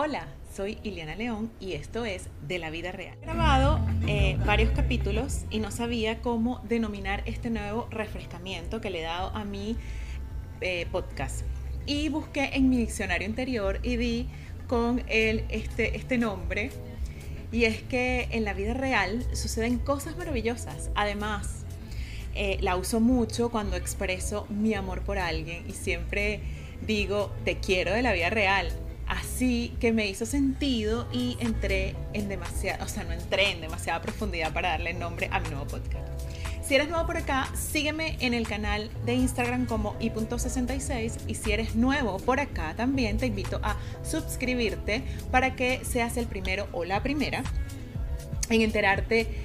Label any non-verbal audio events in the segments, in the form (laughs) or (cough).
Hola, soy Iliana León y esto es De la Vida Real. He grabado eh, varios capítulos y no sabía cómo denominar este nuevo refrescamiento que le he dado a mi eh, podcast. Y busqué en mi diccionario interior y di con el, este, este nombre. Y es que en la vida real suceden cosas maravillosas. Además, eh, la uso mucho cuando expreso mi amor por alguien y siempre digo, te quiero de la vida real así que me hizo sentido y entré en demasiada, o sea, no entré en demasiada profundidad para darle nombre a mi nuevo podcast. Si eres nuevo por acá, sígueme en el canal de Instagram como i.66 y si eres nuevo por acá también te invito a suscribirte para que seas el primero o la primera en enterarte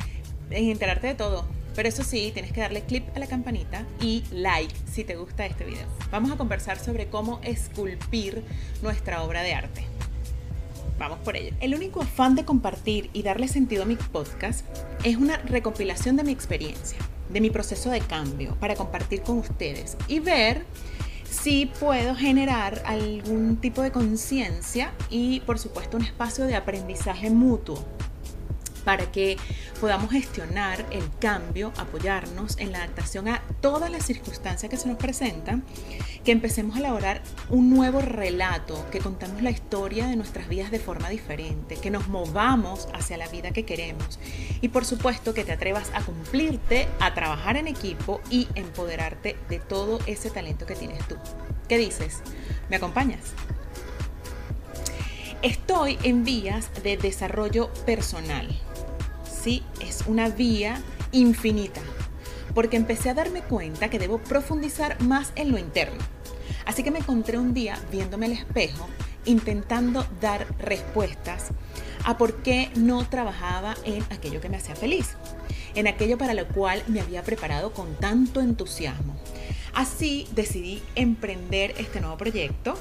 en enterarte de todo pero eso sí, tienes que darle clip a la campanita y like si te gusta este video. Vamos a conversar sobre cómo esculpir nuestra obra de arte. Vamos por ello. El único afán de compartir y darle sentido a mi podcast es una recopilación de mi experiencia, de mi proceso de cambio, para compartir con ustedes y ver si puedo generar algún tipo de conciencia y por supuesto un espacio de aprendizaje mutuo para que podamos gestionar el cambio, apoyarnos en la adaptación a todas las circunstancias que se nos presentan, que empecemos a elaborar un nuevo relato, que contamos la historia de nuestras vidas de forma diferente, que nos movamos hacia la vida que queremos y por supuesto que te atrevas a cumplirte, a trabajar en equipo y empoderarte de todo ese talento que tienes tú. ¿Qué dices? ¿Me acompañas? Estoy en vías de desarrollo personal es una vía infinita, porque empecé a darme cuenta que debo profundizar más en lo interno. Así que me encontré un día viéndome al espejo, intentando dar respuestas a por qué no trabajaba en aquello que me hacía feliz, en aquello para lo cual me había preparado con tanto entusiasmo. Así decidí emprender este nuevo proyecto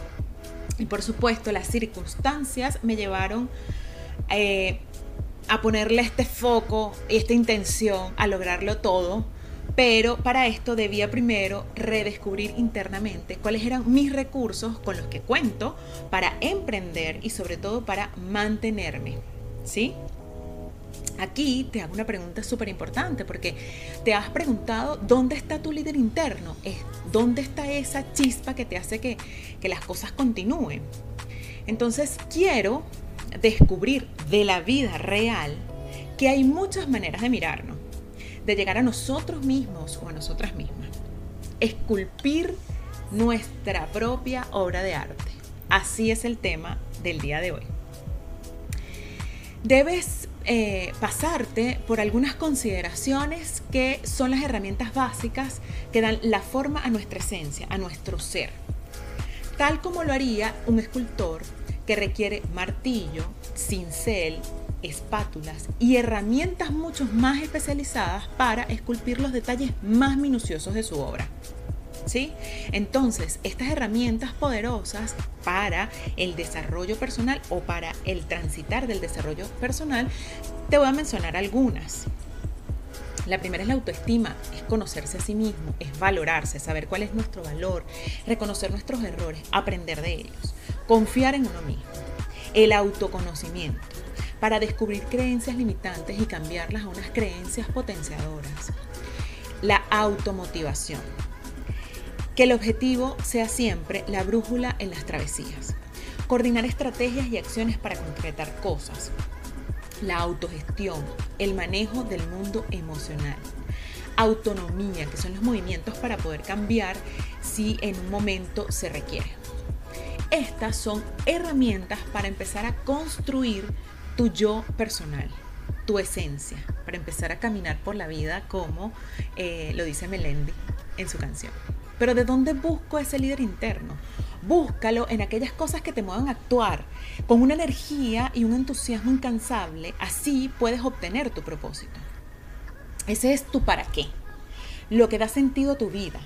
y por supuesto las circunstancias me llevaron eh, a ponerle este foco y esta intención a lograrlo todo, pero para esto debía primero redescubrir internamente cuáles eran mis recursos con los que cuento para emprender y sobre todo para mantenerme. ¿Sí? Aquí te hago una pregunta súper importante porque te has preguntado dónde está tu líder interno, dónde está esa chispa que te hace que, que las cosas continúen. Entonces quiero descubrir de la vida real que hay muchas maneras de mirarnos, de llegar a nosotros mismos o a nosotras mismas. Esculpir nuestra propia obra de arte. Así es el tema del día de hoy. Debes eh, pasarte por algunas consideraciones que son las herramientas básicas que dan la forma a nuestra esencia, a nuestro ser. Tal como lo haría un escultor que requiere martillo, cincel, espátulas y herramientas mucho más especializadas para esculpir los detalles más minuciosos de su obra. ¿Sí? Entonces, estas herramientas poderosas para el desarrollo personal o para el transitar del desarrollo personal, te voy a mencionar algunas. La primera es la autoestima, es conocerse a sí mismo, es valorarse, saber cuál es nuestro valor, reconocer nuestros errores, aprender de ellos. Confiar en uno mismo. El autoconocimiento para descubrir creencias limitantes y cambiarlas a unas creencias potenciadoras. La automotivación. Que el objetivo sea siempre la brújula en las travesías. Coordinar estrategias y acciones para concretar cosas. La autogestión, el manejo del mundo emocional. Autonomía, que son los movimientos para poder cambiar si en un momento se requiere. Estas son herramientas para empezar a construir tu yo personal, tu esencia, para empezar a caminar por la vida como eh, lo dice Melendi en su canción. Pero ¿de dónde busco ese líder interno? Búscalo en aquellas cosas que te muevan a actuar con una energía y un entusiasmo incansable. Así puedes obtener tu propósito. Ese es tu para qué. Lo que da sentido a tu vida,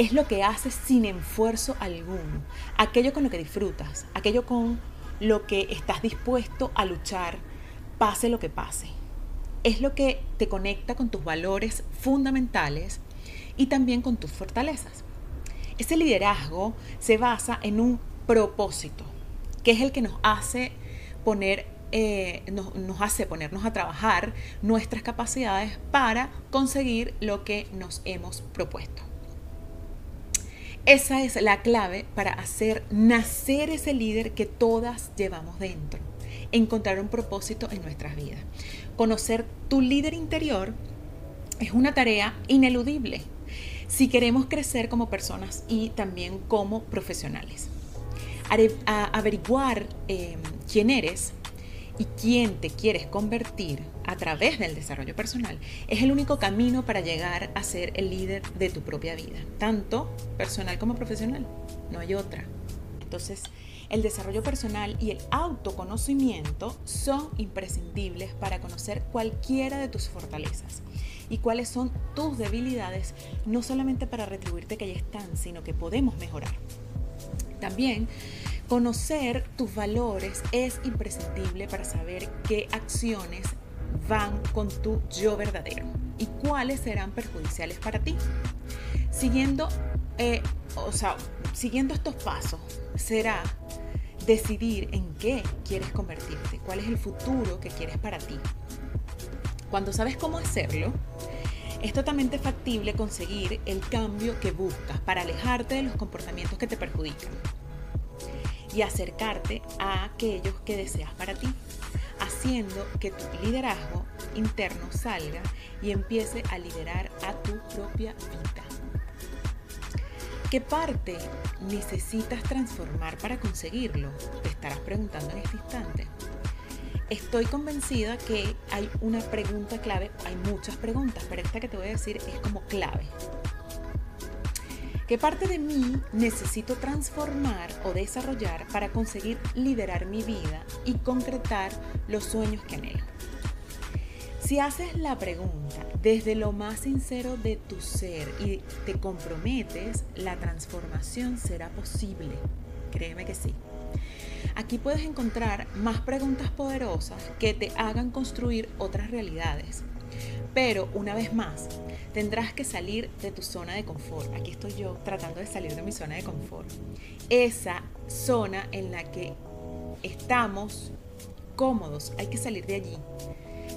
es lo que haces sin esfuerzo alguno, aquello con lo que disfrutas, aquello con lo que estás dispuesto a luchar, pase lo que pase. Es lo que te conecta con tus valores fundamentales y también con tus fortalezas. Ese liderazgo se basa en un propósito que es el que nos hace poner eh, nos, nos, hace ponernos a trabajar nuestras capacidades para conseguir lo que nos hemos propuesto. Esa es la clave para hacer nacer ese líder que todas llevamos dentro. Encontrar un propósito en nuestras vidas. Conocer tu líder interior es una tarea ineludible si queremos crecer como personas y también como profesionales. averiguar eh, quién eres y quién te quieres convertir a través del desarrollo personal es el único camino para llegar a ser el líder de tu propia vida, tanto personal como profesional. No hay otra. Entonces, el desarrollo personal y el autoconocimiento son imprescindibles para conocer cualquiera de tus fortalezas y cuáles son tus debilidades, no solamente para retribuirte que ya están, sino que podemos mejorar. También conocer tus valores es imprescindible para saber qué acciones van con tu yo verdadero y cuáles serán perjudiciales para ti. Siguiendo, eh, o sea, siguiendo estos pasos será decidir en qué quieres convertirte, cuál es el futuro que quieres para ti. Cuando sabes cómo hacerlo, es totalmente factible conseguir el cambio que buscas para alejarte de los comportamientos que te perjudican y acercarte a aquellos que deseas para ti, haciendo que tu liderazgo interno salga y empiece a liderar a tu propia vida. ¿Qué parte necesitas transformar para conseguirlo? Te estarás preguntando en este instante. Estoy convencida que hay una pregunta clave, hay muchas preguntas, pero esta que te voy a decir es como clave. ¿Qué parte de mí necesito transformar o desarrollar para conseguir liderar mi vida y concretar los sueños que anhelo? Si haces la pregunta desde lo más sincero de tu ser y te comprometes, la transformación será posible. Créeme que sí. Aquí puedes encontrar más preguntas poderosas que te hagan construir otras realidades. Pero una vez más, tendrás que salir de tu zona de confort. Aquí estoy yo tratando de salir de mi zona de confort. Esa zona en la que estamos cómodos, hay que salir de allí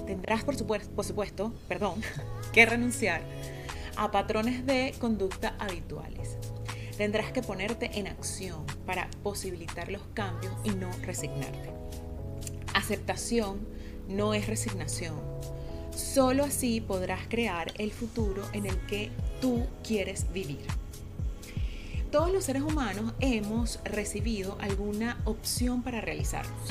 tendrás, por supuesto, perdón, (laughs) que renunciar a patrones de conducta habituales. Tendrás que ponerte en acción para posibilitar los cambios y no resignarte. Aceptación no es resignación. Solo así podrás crear el futuro en el que tú quieres vivir. Todos los seres humanos hemos recibido alguna opción para realizarnos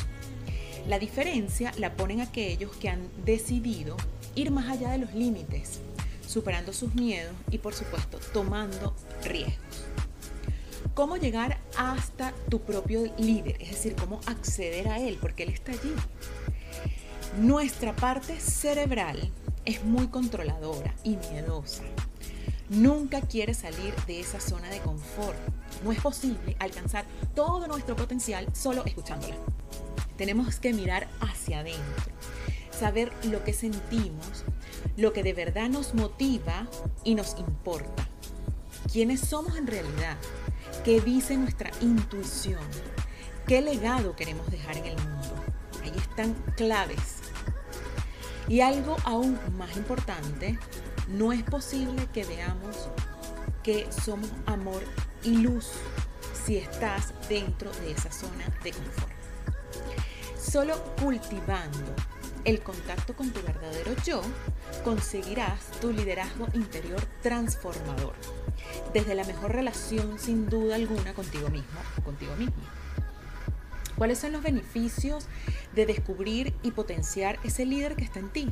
la diferencia la ponen aquellos que han decidido ir más allá de los límites, superando sus miedos y por supuesto tomando riesgos. ¿Cómo llegar hasta tu propio líder? Es decir, cómo acceder a él, porque él está allí. Nuestra parte cerebral es muy controladora y miedosa. Nunca quiere salir de esa zona de confort. No es posible alcanzar todo nuestro potencial solo escuchándola. Tenemos que mirar hacia adentro, saber lo que sentimos, lo que de verdad nos motiva y nos importa. ¿Quiénes somos en realidad? ¿Qué dice nuestra intuición? ¿Qué legado queremos dejar en el mundo? Ahí están claves. Y algo aún más importante, no es posible que veamos que somos amor y luz si estás dentro de esa zona de confort. Solo cultivando el contacto con tu verdadero yo, conseguirás tu liderazgo interior transformador, desde la mejor relación sin duda alguna contigo mismo o contigo mismo. ¿Cuáles son los beneficios de descubrir y potenciar ese líder que está en ti?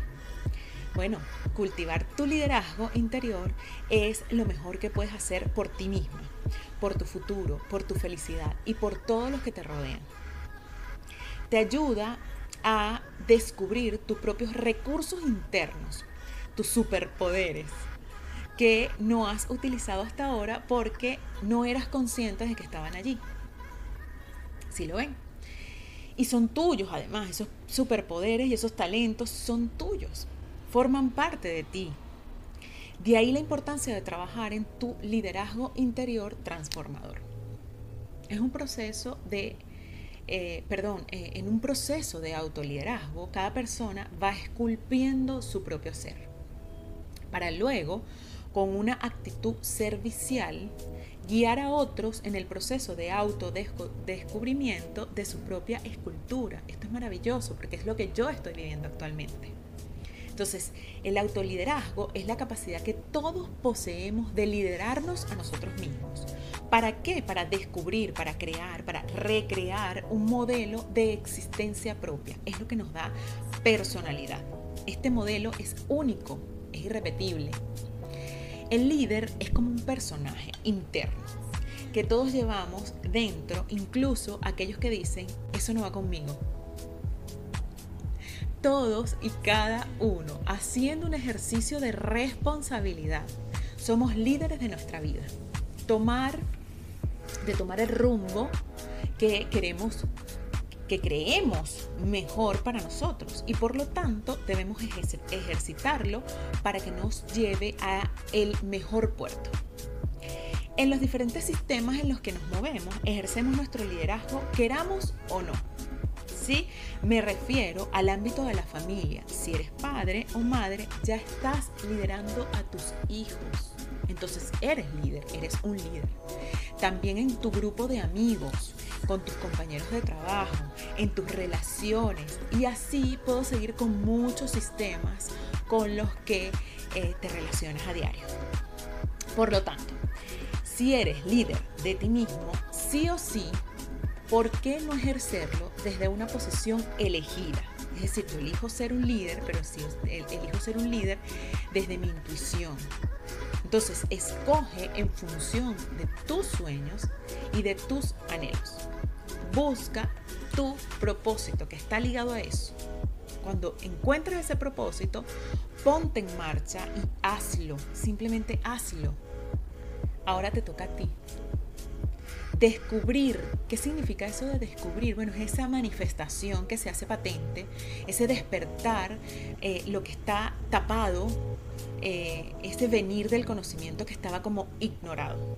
Bueno, cultivar tu liderazgo interior es lo mejor que puedes hacer por ti mismo, por tu futuro, por tu felicidad y por todos los que te rodean te ayuda a descubrir tus propios recursos internos, tus superpoderes que no has utilizado hasta ahora porque no eras consciente de que estaban allí. Si lo ven. Y son tuyos además, esos superpoderes y esos talentos son tuyos, forman parte de ti. De ahí la importancia de trabajar en tu liderazgo interior transformador. Es un proceso de eh, perdón, eh, en un proceso de autoliderazgo, cada persona va esculpiendo su propio ser, para luego, con una actitud servicial, guiar a otros en el proceso de autodescubrimiento de su propia escultura. Esto es maravilloso porque es lo que yo estoy viviendo actualmente. Entonces, el autoliderazgo es la capacidad que todos poseemos de liderarnos a nosotros mismos. ¿Para qué? Para descubrir, para crear, para recrear un modelo de existencia propia. Es lo que nos da personalidad. Este modelo es único, es irrepetible. El líder es como un personaje interno que todos llevamos dentro, incluso aquellos que dicen, eso no va conmigo, todos y cada uno haciendo un ejercicio de responsabilidad. Somos líderes de nuestra vida. Tomar, de tomar el rumbo que queremos, que creemos mejor para nosotros y por lo tanto debemos ejercitarlo para que nos lleve a el mejor puerto. En los diferentes sistemas en los que nos movemos, ejercemos nuestro liderazgo, queramos o no. ¿sí? Me refiero al ámbito de la familia. Si eres padre o madre, ya estás liderando a tus hijos. Entonces eres líder, eres un líder. También en tu grupo de amigos, con tus compañeros de trabajo, en tus relaciones. Y así puedo seguir con muchos sistemas con los que eh, te relacionas a diario. Por lo tanto, si eres líder de ti mismo, sí o sí ¿por qué no ejercerlo desde una posición elegida? Es decir, yo elijo ser un líder, pero sí elijo ser un líder desde mi intuición. Entonces, escoge en función de tus sueños y de tus anhelos. Busca tu propósito que está ligado a eso. Cuando encuentres ese propósito, ponte en marcha y hazlo. Simplemente hazlo. Ahora te toca a ti Descubrir, ¿qué significa eso de descubrir? Bueno, es esa manifestación que se hace patente, ese despertar, eh, lo que está tapado, eh, ese venir del conocimiento que estaba como ignorado.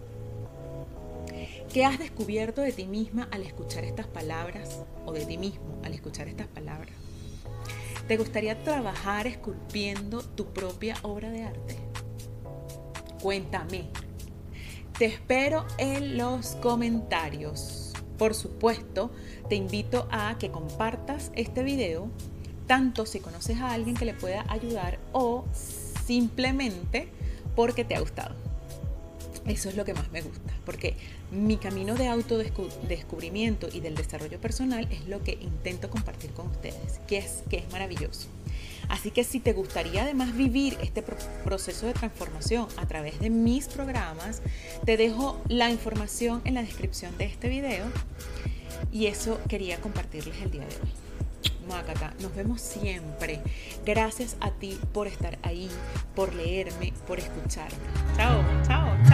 ¿Qué has descubierto de ti misma al escuchar estas palabras o de ti mismo al escuchar estas palabras? ¿Te gustaría trabajar esculpiendo tu propia obra de arte? Cuéntame, te espero en los comentarios. Por supuesto, te invito a que compartas este video, tanto si conoces a alguien que le pueda ayudar o simplemente porque te ha gustado. Eso es lo que más me gusta, porque mi camino de autodescubrimiento y del desarrollo personal es lo que intento compartir con ustedes, que es, que es maravilloso. Así que si te gustaría además vivir este proceso de transformación a través de mis programas, te dejo la información en la descripción de este video y eso quería compartirles el día de hoy. Macata, nos vemos siempre. Gracias a ti por estar ahí, por leerme, por escucharme. Chao. chao.